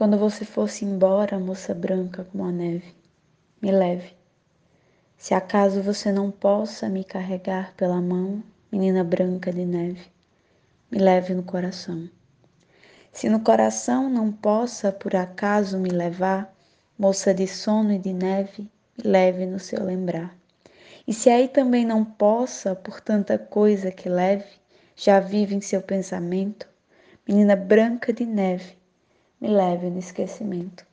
Quando você for-se embora, moça branca como a neve, me leve. Se acaso você não possa me carregar pela mão, menina branca de neve, me leve no coração. Se no coração não possa por acaso me levar, moça de sono e de neve, me leve no seu lembrar. E se aí também não possa, por tanta coisa que leve, já vive em seu pensamento, menina branca de neve, me leve no esquecimento.